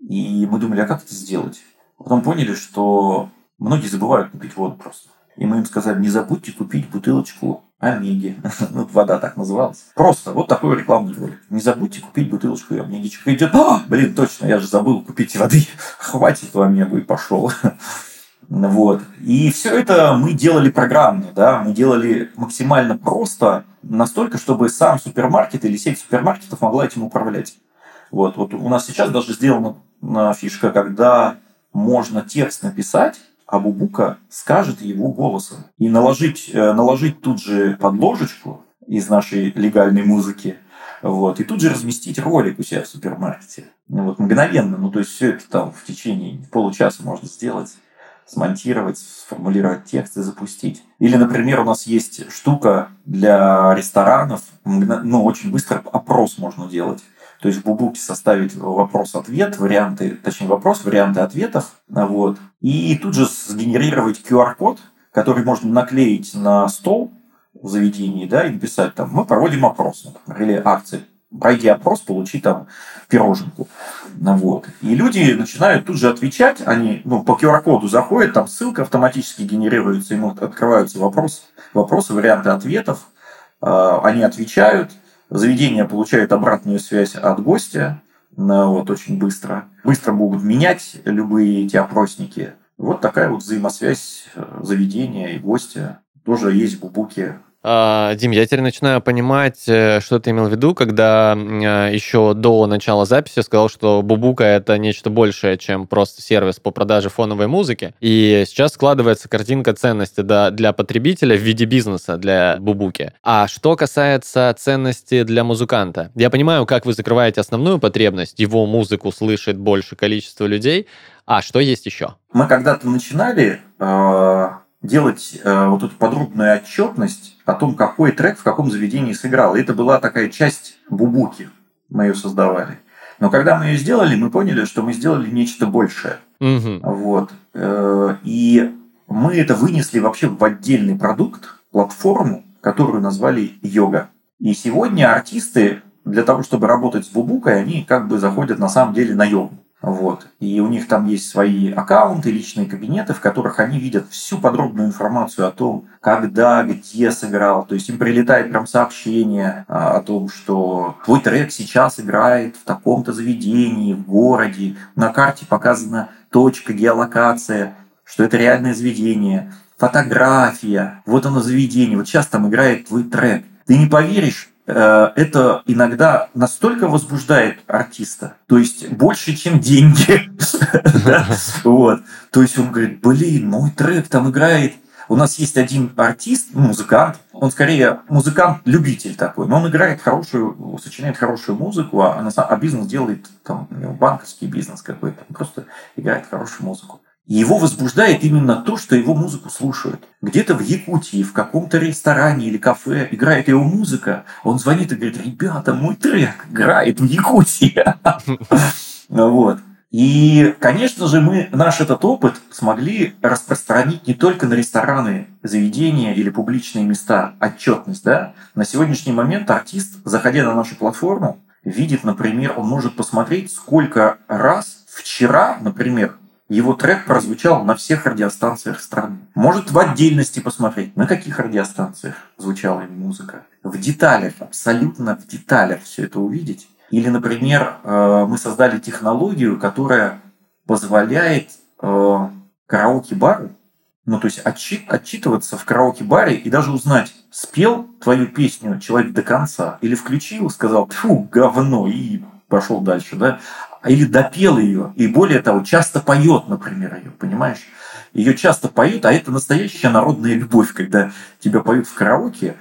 [SPEAKER 2] и мы думали, а как это сделать? Потом поняли, что многие забывают купить воду просто. И мы им сказали, не забудьте купить бутылочку Омеги. ну, вода так называлась. Просто вот такой рекламный ролик. Не забудьте купить бутылочку Омеги. Человек идет, а, блин, точно, я же забыл купить воды. Хватит Омегу и пошел. Вот. И все это мы делали программно, да, мы делали максимально просто, настолько, чтобы сам супермаркет или сеть супермаркетов могла этим управлять. Вот, вот у нас сейчас даже сделана фишка, когда можно текст написать, а Бубука скажет его голосом. И наложить, э, наложить тут же подложечку из нашей легальной музыки, вот, и тут же разместить ролик у себя в супермаркете. Ну, вот, мгновенно. Ну, то есть, все это там в течение получаса можно сделать смонтировать, сформулировать текст и запустить. Или, например, у нас есть штука для ресторанов, ну, очень быстро опрос можно делать. То есть в Бубуке составить вопрос-ответ, варианты, точнее вопрос, варианты ответов, вот, и тут же сгенерировать QR-код, который можно наклеить на стол в заведении, да, и написать там, мы проводим опрос, например, или акции. Пройди опрос, получи там пироженку. Вот. И люди начинают тут же отвечать, они ну, по QR-коду заходят, там ссылка автоматически генерируется, ему открываются вопрос, вопросы, варианты ответов, а, они отвечают, Заведение получает обратную связь от гостя, вот, очень быстро. Быстро могут менять любые эти опросники. Вот такая вот взаимосвязь э, заведения и гостя тоже есть в Бубуке
[SPEAKER 1] Дим, я теперь начинаю понимать, э, что ты имел в виду, когда а, еще до начала записи сказал, что Бубука — это нечто большее, чем просто сервис по продаже фоновой музыки. И сейчас складывается картинка ценности для потребителя в виде бизнеса для Бубуки. А что касается ценности для музыканта? Я понимаю, как вы закрываете основную потребность, его музыку слышит больше количество людей, а что есть еще?
[SPEAKER 2] Мы когда-то начинали а, делать э, вот эту подробную отчетность о том, какой трек в каком заведении сыграл. И это была такая часть бубуки, мы ее создавали. Но когда мы ее сделали, мы поняли, что мы сделали нечто большее. Угу. Вот. Э, и мы это вынесли вообще в отдельный продукт, платформу, которую назвали йога. И сегодня артисты для того, чтобы работать с бубукой, они как бы заходят на самом деле на йогу. Вот. И у них там есть свои аккаунты, личные кабинеты, в которых они видят всю подробную информацию о том, когда, где сыграл. То есть им прилетает прям сообщение а, о том, что твой трек сейчас играет в таком-то заведении, в городе. На карте показана точка, геолокация, что это реальное заведение. Фотография, вот оно заведение, вот сейчас там играет твой трек. Ты не поверишь, это иногда настолько возбуждает артиста, то есть больше, чем деньги. Вот. То есть он говорит, блин, мой трек там играет у нас есть один артист, музыкант, он скорее музыкант-любитель такой, но он играет хорошую, сочиняет хорошую музыку, а, а бизнес делает там банковский бизнес какой-то, он просто играет хорошую музыку. Его возбуждает именно то, что его музыку слушают. Где-то в Якутии, в каком-то ресторане или кафе играет его музыка, он звонит и говорит, ребята, мой трек играет в Якутии. Вот. И, конечно же, мы наш этот опыт смогли распространить не только на рестораны, заведения или публичные места, отчетность. Да? На сегодняшний момент артист, заходя на нашу платформу, видит, например, он может посмотреть, сколько раз вчера, например, его трек прозвучал на всех радиостанциях страны. Может в отдельности посмотреть, на каких радиостанциях звучала его музыка. В деталях, абсолютно в деталях все это увидеть. Или, например, э, мы создали технологию, которая позволяет э, караоке-бару, ну, то есть отчит, отчитываться в караоке-баре и даже узнать, спел твою песню человек до конца или включил, сказал, фу, говно, и пошел дальше, да, или допел ее, и более того, часто поет, например, ее, понимаешь? Ее часто поют, а это настоящая народная любовь, когда тебя поют в караоке.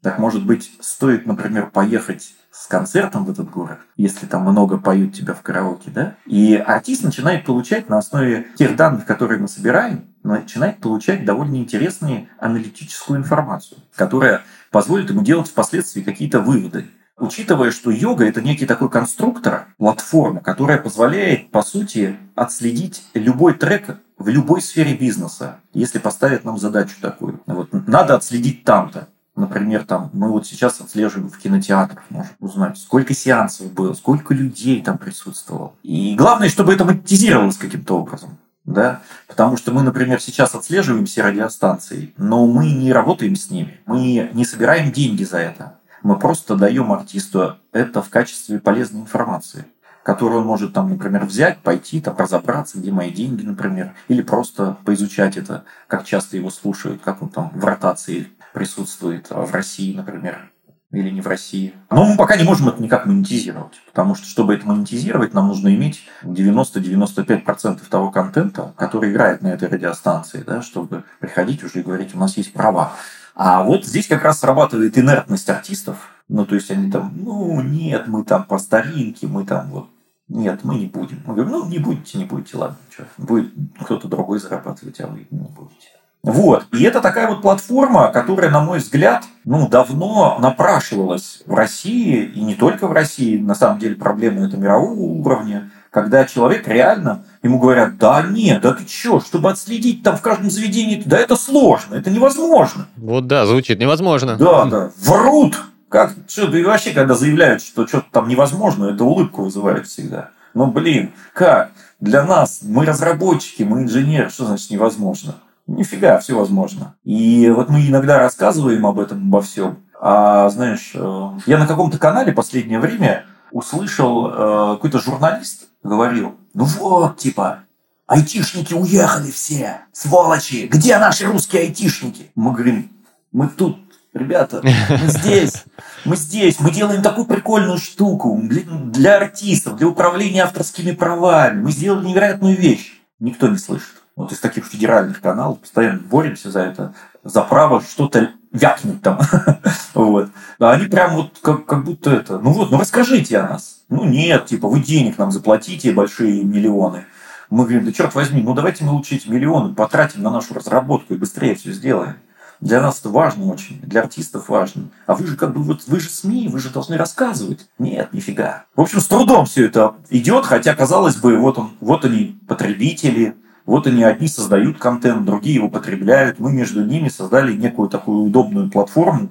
[SPEAKER 2] Так, может быть, стоит, например, поехать с концертом в этот город, если там много поют тебя в караоке, да? И артист начинает получать на основе тех данных, которые мы собираем, начинает получать довольно интересную аналитическую информацию, которая позволит ему делать впоследствии какие-то выводы учитывая, что йога – это некий такой конструктор, платформа, которая позволяет, по сути, отследить любой трек в любой сфере бизнеса, если поставить нам задачу такую. Вот, надо отследить там-то. Например, там, мы вот сейчас отслеживаем в кинотеатрах, можем узнать, сколько сеансов было, сколько людей там присутствовало. И главное, чтобы это монетизировалось каким-то образом. Да? Потому что мы, например, сейчас отслеживаем все радиостанции, но мы не работаем с ними, мы не собираем деньги за это. Мы просто даем артисту это в качестве полезной информации которую он может там, например, взять, пойти, там, разобраться, где мои деньги, например, или просто поизучать это, как часто его слушают, как он там в ротации присутствует а, в России, например, или не в России. Но мы пока не можем это никак монетизировать, потому что, чтобы это монетизировать, нам нужно иметь 90-95% того контента, который играет на этой радиостанции, да, чтобы приходить уже и говорить, у нас есть права. А вот здесь как раз срабатывает инертность артистов. Ну, то есть они там, ну, нет, мы там по старинке, мы там вот нет, мы не будем. Мы говорим, ну, не будете, не будете, ладно, что. Будет кто-то другой зарабатывать, а вы не будете. Вот. И это такая вот платформа, которая, на мой взгляд, ну, давно напрашивалась в России, и не только в России. На самом деле проблема это мирового уровня когда человек реально, ему говорят, да нет, да ты чё, чтобы отследить там в каждом заведении, да это сложно, это невозможно.
[SPEAKER 1] Вот да, звучит невозможно.
[SPEAKER 2] Да, да, врут. Как, что, да и вообще, когда заявляют, что что-то там невозможно, это улыбку вызывает всегда. Ну, блин, как? Для нас, мы разработчики, мы инженеры, что значит невозможно? Нифига, все возможно. И вот мы иногда рассказываем об этом, обо всем. А знаешь, э, я на каком-то канале последнее время услышал э, какой-то журналист говорил, ну вот, типа, айтишники уехали все, сволочи, где наши русские айтишники? Мы говорим, мы тут, ребята, мы здесь, мы здесь, мы делаем такую прикольную штуку для, для артистов, для управления авторскими правами, мы сделали невероятную вещь. Никто не слышит. Вот из таких федеральных каналов постоянно боремся за это, за право что-то вякнуть там. вот. А они прям вот как, как будто это, ну вот, ну расскажите о нас. Ну нет, типа, вы денег нам заплатите, большие миллионы. Мы говорим, да черт возьми, ну давайте мы лучше эти миллионы потратим на нашу разработку и быстрее все сделаем. Для нас это важно очень, для артистов важно. А вы же как бы вот вы же СМИ, вы же должны рассказывать. Нет, нифига. В общем, с трудом все это идет, хотя казалось бы, вот он, вот они потребители, вот они одни создают контент, другие его потребляют. Мы между ними создали некую такую удобную платформу,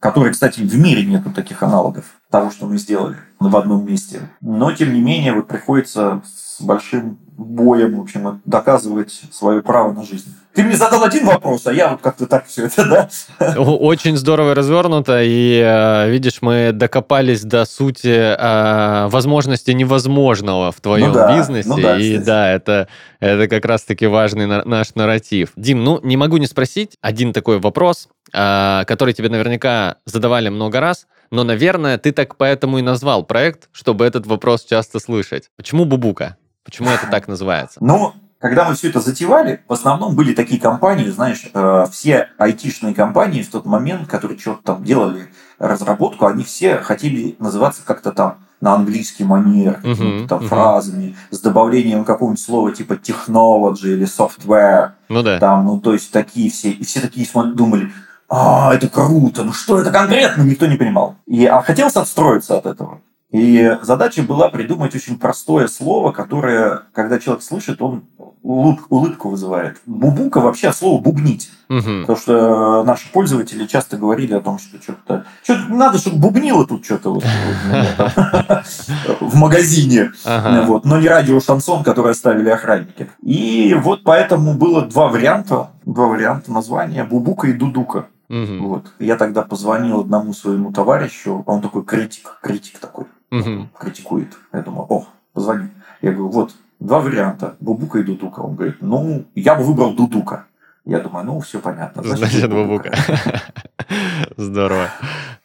[SPEAKER 2] которой, кстати, в мире нету таких аналогов. Того, что мы сделали в одном месте. Но, тем не менее, вот приходится с большим боем, в общем, доказывать свое право на жизнь. Ты мне задал один вопрос, а я вот как-то так все это, да?
[SPEAKER 1] Очень здорово развернуто, и, э, видишь, мы докопались до сути э, возможности невозможного в твоем ну да, бизнесе, ну да, и да, это, это как раз-таки важный наш нарратив. Дим, ну, не могу не спросить один такой вопрос, э, который тебе наверняка задавали много раз, но, наверное, ты так поэтому и назвал проект, чтобы этот вопрос часто слышать. Почему Бубука? Почему это так называется?
[SPEAKER 2] Ну, когда мы все это затевали, в основном были такие компании, знаешь, э, все айтишные компании в тот момент, которые что-то там делали, разработку, они все хотели называться как-то там на английский манер, uh-huh, там uh-huh. фразами, с добавлением какого-нибудь слова типа technology или software. Ну да. Там, ну, то есть такие все, и все такие думали, а, это круто, ну что это конкретно, никто не понимал. И, а хотелось отстроиться от этого. И задача была придумать очень простое слово, которое, когда человек слышит, он улыбку вызывает. Бубука вообще слово бубнить. Угу. Потому что наши пользователи часто говорили о том, что что-то... что надо, чтобы бубнило тут что-то вот, в магазине. Вот, но не радио шансон, которое оставили охранники. И вот поэтому было два варианта. Два варианта названия. Бубука и Дудука. Угу. Вот. Я тогда позвонил одному своему товарищу, он такой критик, критик такой угу. критикует. Я думаю, о, позвони. Я говорю, вот, два варианта, Бубука и Дудука. Он говорит, ну, я бы выбрал Дудука. Я думаю, ну, все понятно.
[SPEAKER 1] Значит, Значит Бубука. Здорово.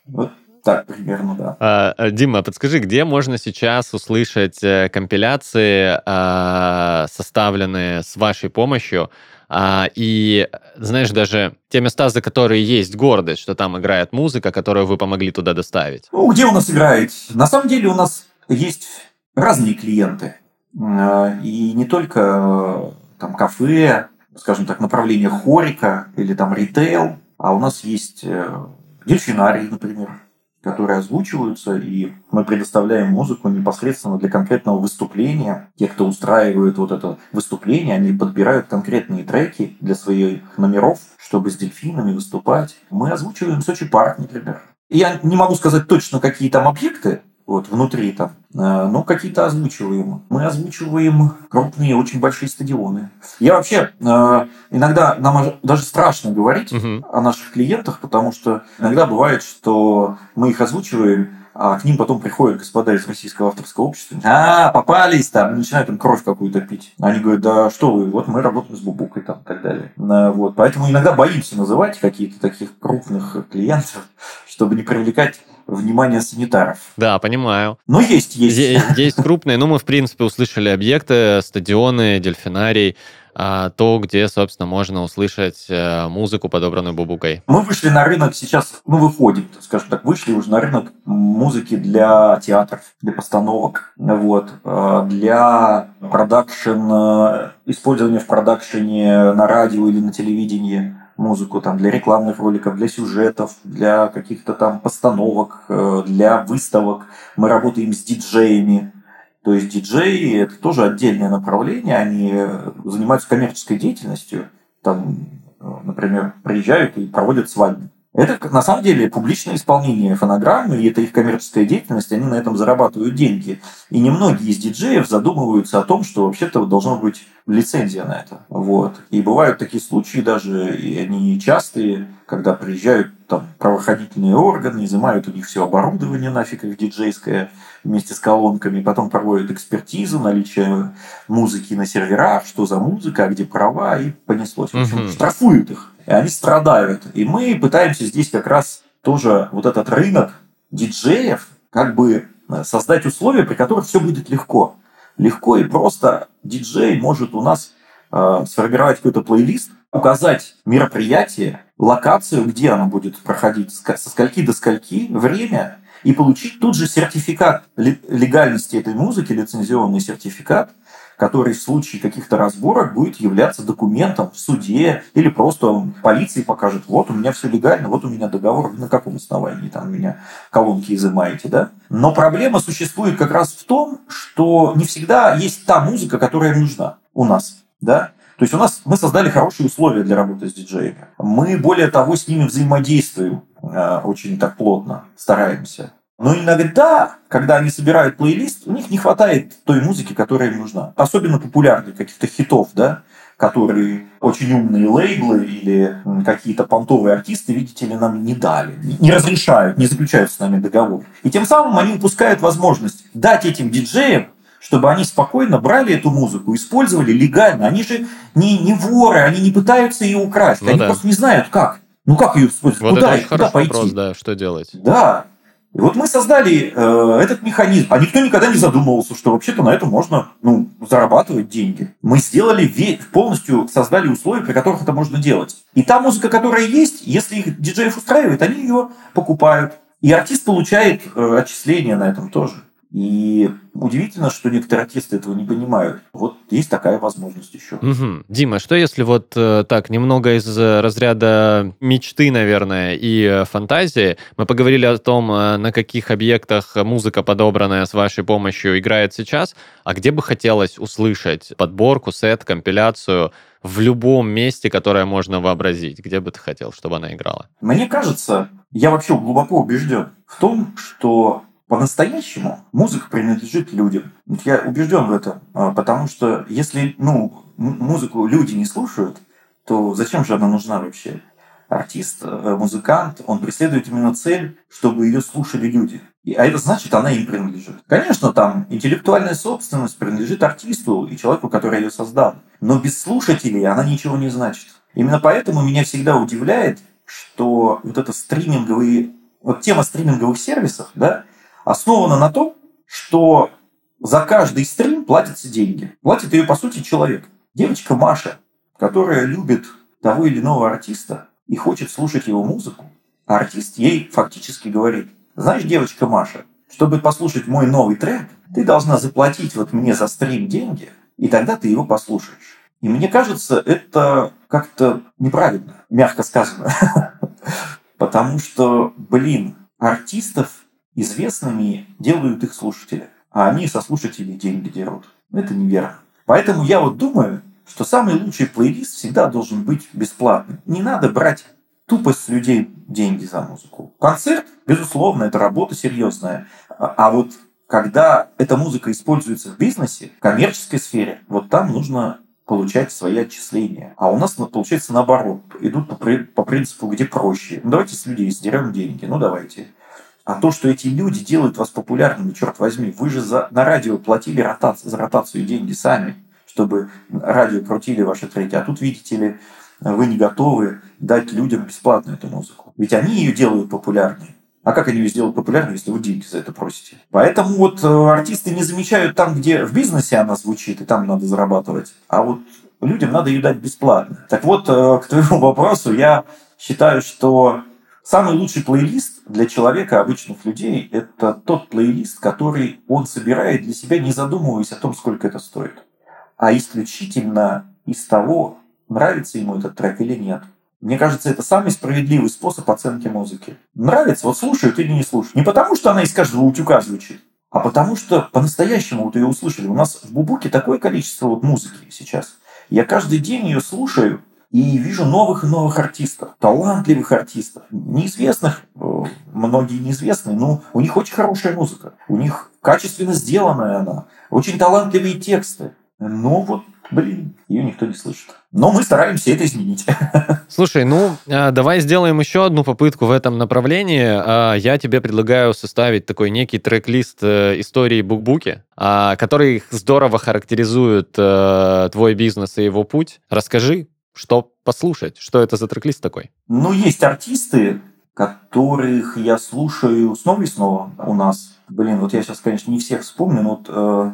[SPEAKER 2] Вот так примерно, да.
[SPEAKER 1] А, Дима, подскажи, где можно сейчас услышать э, компиляции, а, составленные с вашей помощью, а, и, знаешь, даже те места, за которые есть гордость, что там играет музыка, которую вы помогли туда доставить.
[SPEAKER 2] Ну, где у нас играет? На самом деле у нас есть разные клиенты. А, и не только э, там кафе, скажем так, направление хорика или там ритейл, а у нас есть э, дельфинарий, например которые озвучиваются, и мы предоставляем музыку непосредственно для конкретного выступления. Те, кто устраивает вот это выступление, они подбирают конкретные треки для своих номеров, чтобы с дельфинами выступать. Мы озвучиваем Сочи парк, например. Я не могу сказать точно, какие там объекты, вот, внутри там. Э, но какие-то озвучиваем. Мы озвучиваем крупные, очень большие стадионы. Я вообще э, иногда нам даже страшно говорить угу. о наших клиентах, потому что иногда бывает, что мы их озвучиваем, а к ним потом приходят господа из Российского авторского общества. А, попались там, начинают им кровь какую-то пить. Они говорят, да что вы, вот мы работаем с Бубукой там и так далее. Э, вот. Поэтому иногда боимся называть какие-то таких крупных клиентов, чтобы не привлекать внимание санитаров.
[SPEAKER 1] Да, понимаю.
[SPEAKER 2] Но есть, есть.
[SPEAKER 1] Есть крупные, ну мы, в принципе, услышали объекты, стадионы, дельфинарий, а, то, где, собственно, можно услышать э, музыку, подобранную бубукой.
[SPEAKER 2] Мы вышли на рынок сейчас, мы выходим, скажем так, вышли уже на рынок музыки для театров, для постановок, вот, э, для продакшн, э, использования в продакшене на радио или на телевидении музыку там для рекламных роликов, для сюжетов, для каких-то там постановок, э, для выставок. Мы работаем с диджеями. То есть диджеи – это тоже отдельное направление, они занимаются коммерческой деятельностью. Там, э, например, приезжают и проводят свадьбы. Это на самом деле публичное исполнение фонограммы, и это их коммерческая деятельность, они на этом зарабатывают деньги. И немногие из диджеев задумываются о том, что вообще-то должна быть лицензия на это. Вот. И бывают такие случаи даже, и они частые, когда приезжают там правоохранительные органы, изымают у них все оборудование нафиг их диджейское вместе с колонками, потом проводят экспертизу наличие музыки на серверах, что за музыка, а где права, и понеслось. В общем, штрафуют их они страдают. И мы пытаемся здесь как раз тоже вот этот рынок диджеев как бы э, создать условия, при которых все будет легко. Легко и просто диджей может у нас э, сформировать какой-то плейлист, указать мероприятие, локацию, где оно будет проходить, со скольки до скольки, время, и получить тут же сертификат легальности этой музыки, лицензионный сертификат, который в случае каких-то разборок будет являться документом в суде или просто полиции покажет, вот у меня все легально, вот у меня договор, на каком основании там у меня колонки изымаете, да? Но проблема существует как раз в том, что не всегда есть та музыка, которая нужна у нас, да? То есть у нас мы создали хорошие условия для работы с диджеями. Мы, более того, с ними взаимодействуем э, очень так плотно, стараемся. Но иногда, когда они собирают плейлист, у них не хватает той музыки, которая им нужна. Особенно популярных каких-то хитов, да, которые очень умные лейблы или какие-то понтовые артисты, видите ли, нам не дали, не разрешают, не заключают с нами договор. И тем самым они упускают возможность дать этим диджеям чтобы они спокойно брали эту музыку, использовали легально. Они же не, не воры, они не пытаются ее украсть, ну, они да. просто не знают, как. Ну как ее использовать?
[SPEAKER 1] Вот
[SPEAKER 2] куда,
[SPEAKER 1] это
[SPEAKER 2] куда пойти?
[SPEAKER 1] Вопрос, да, что делать?
[SPEAKER 2] Да. И вот мы создали э, этот механизм, а никто никогда не задумывался, что вообще-то на этом можно ну, зарабатывать деньги. Мы сделали полностью создали условия, при которых это можно делать. И та музыка, которая есть, если их диджеев устраивает, они ее покупают. И артист получает э, отчисления на этом тоже. И удивительно, что некоторые артисты этого не понимают. Вот есть такая возможность еще.
[SPEAKER 1] Угу. Дима, что если вот э, так, немного из э, разряда мечты, наверное, и э, фантазии, мы поговорили о том, на каких объектах музыка, подобранная с вашей помощью, играет сейчас, а где бы хотелось услышать подборку, сет, компиляцию в любом месте, которое можно вообразить? Где бы ты хотел, чтобы она играла?
[SPEAKER 2] Мне кажется, я вообще глубоко убежден в том, что по-настоящему музыка принадлежит людям. Я убежден в этом, а, потому что если ну, музыку люди не слушают, то зачем же она нужна вообще? Артист, э, музыкант, он преследует именно цель, чтобы ее слушали люди. А это значит, она им принадлежит. Конечно, там интеллектуальная собственность принадлежит артисту и человеку, который ее создал. Но без слушателей она ничего не значит. Именно поэтому меня всегда удивляет, что вот это стриминговые, вот тема стриминговых сервисов, да, основана на том, что за каждый стрим платятся деньги. Платит ее, по сути, человек. Девочка Маша, которая любит того или иного артиста и хочет слушать его музыку, артист ей фактически говорит, знаешь, девочка Маша, чтобы послушать мой новый трек, ты должна заплатить вот мне за стрим деньги, и тогда ты его послушаешь. И мне кажется, это как-то неправильно, мягко сказано. Потому что, блин, артистов известными делают их слушатели, а они со слушателей деньги дерут. Это неверно. Поэтому я вот думаю, что самый лучший плейлист всегда должен быть бесплатным. Не надо брать тупо с людей деньги за музыку. Концерт, безусловно, это работа серьезная. А, вот когда эта музыка используется в бизнесе, в коммерческой сфере, вот там нужно получать свои отчисления. А у нас получается наоборот. Идут по, по принципу, где проще. Ну, давайте с людей сдерем деньги. Ну, давайте. А то, что эти люди делают вас популярными, черт возьми, вы же за, на радио платили ротацию, за ротацию деньги сами, чтобы радио крутили ваши треки. А тут, видите ли, вы не готовы дать людям бесплатно эту музыку. Ведь они ее делают популярнее. А как они ее сделают популярной, если вы деньги за это просите? Поэтому вот э, артисты не замечают там, где в бизнесе она звучит, и там надо зарабатывать. А вот людям надо ее дать бесплатно. Так вот, э, к твоему вопросу, я считаю, что Самый лучший плейлист для человека, обычных людей, это тот плейлист, который он собирает для себя, не задумываясь о том, сколько это стоит, а исключительно из того, нравится ему этот трек или нет. Мне кажется, это самый справедливый способ оценки музыки. Нравится, вот слушают или не слушают. Не потому, что она из каждого утюга звучит, а потому что по-настоящему вот ее услышали. У нас в Бубуке такое количество вот музыки сейчас. Я каждый день ее слушаю, и вижу новых и новых артистов, талантливых артистов, неизвестных, э, многие неизвестные, но у них очень хорошая музыка, у них качественно сделанная она, очень талантливые тексты. Но вот, блин, ее никто не слышит. Но мы стараемся это изменить.
[SPEAKER 1] Слушай, ну, а, давай сделаем еще одну попытку в этом направлении. А, я тебе предлагаю составить такой некий трек-лист э, истории Букбуки, а, который здорово характеризует э, твой бизнес и его путь. Расскажи, что послушать? Что это за трек-лист такой?
[SPEAKER 2] Ну, есть артисты, которых я слушаю снова и снова у нас. Блин, вот я сейчас, конечно, не всех вспомню, но вот э,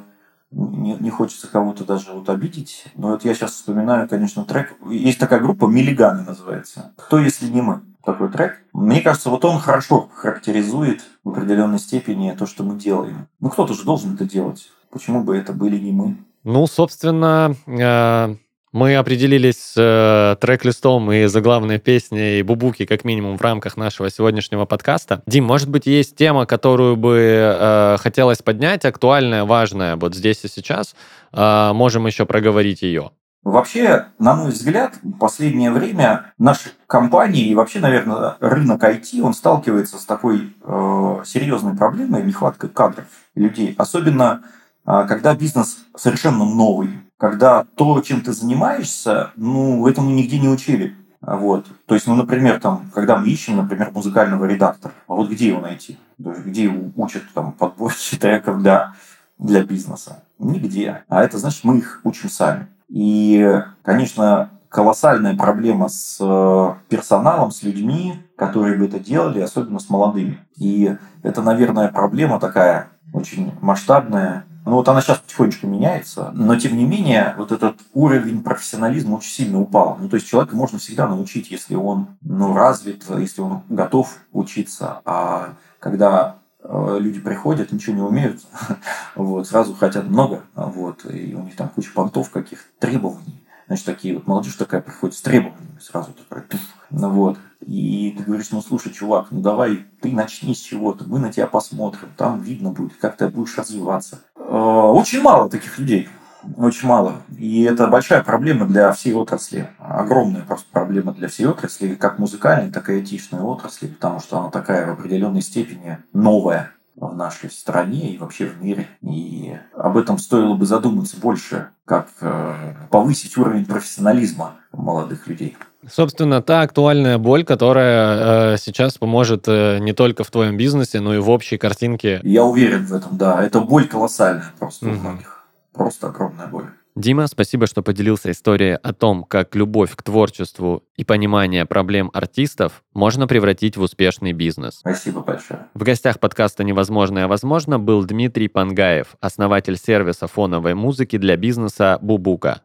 [SPEAKER 2] не, не хочется кого-то даже вот обидеть. Но вот я сейчас вспоминаю, конечно, трек. Есть такая группа «Миллиганы» называется. «Кто, если не мы?» такой трек. Мне кажется, вот он хорошо характеризует в определенной степени то, что мы делаем. Ну, кто-то же должен это делать. Почему бы это были не мы?
[SPEAKER 1] Ну, собственно, э, мы определились с э, трек-листом и заглавной песней Бубуки как минимум в рамках нашего сегодняшнего подкаста. Дим, может быть, есть тема, которую бы э, хотелось поднять, актуальная, важная, вот здесь и сейчас. Э, можем еще проговорить ее.
[SPEAKER 2] Вообще, на мой взгляд, в последнее время наши компании и вообще, наверное, рынок IT, он сталкивается с такой э, серьезной проблемой нехваткой кадров людей. Особенно, э, когда бизнес совершенно новый, когда то, чем ты занимаешься, ну, этому нигде не учили. Вот. То есть, ну, например, там, когда мы ищем, например, музыкального редактора, а вот где его найти? Где учат там подборки треков для, для бизнеса? Нигде. А это значит, мы их учим сами. И, конечно, колоссальная проблема с э, персоналом, с людьми, которые бы это делали, особенно с молодыми. И это, наверное, проблема такая очень масштабная. Ну вот она сейчас потихонечку меняется, но тем не менее вот этот уровень профессионализма очень сильно упал. Ну то есть человека можно всегда научить, если он ну, развит, если он готов учиться. А когда Э, люди приходят, ничего не умеют, вот, сразу хотят много, вот, и у них там куча понтов каких требований. Значит, такие вот молодежь такая приходит с требованиями, сразу такая, ну вот. И ты говоришь, ну слушай, чувак, ну давай ты начни с чего-то, мы на тебя посмотрим, там видно будет, как ты будешь развиваться. Э, очень мало таких людей очень мало. И это большая проблема для всей отрасли. Огромная просто проблема для всей отрасли, как музыкальной, так и айтишной отрасли, потому что она такая в определенной степени новая в нашей стране и вообще в мире. И об этом стоило бы задуматься больше, как э, повысить уровень профессионализма молодых людей.
[SPEAKER 1] Собственно, та актуальная боль, которая э, сейчас поможет э, не только в твоем бизнесе, но и в общей картинке.
[SPEAKER 2] Я уверен в этом, да. Это боль колоссальная просто угу. у многих просто огромная боль.
[SPEAKER 1] Дима, спасибо, что поделился историей о том, как любовь к творчеству и понимание проблем артистов можно превратить в успешный бизнес.
[SPEAKER 2] Спасибо большое.
[SPEAKER 1] В гостях подкаста «Невозможное возможно» был Дмитрий Пангаев, основатель сервиса фоновой музыки для бизнеса «Бубука».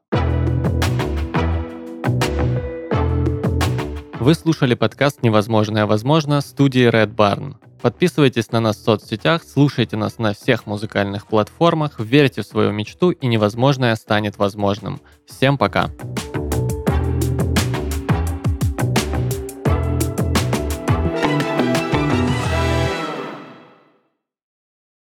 [SPEAKER 1] Вы слушали подкаст «Невозможное возможно» студии Red Barn. Подписывайтесь на нас в соцсетях, слушайте нас на всех музыкальных платформах, верьте в свою мечту и невозможное станет возможным. Всем пока! Пока.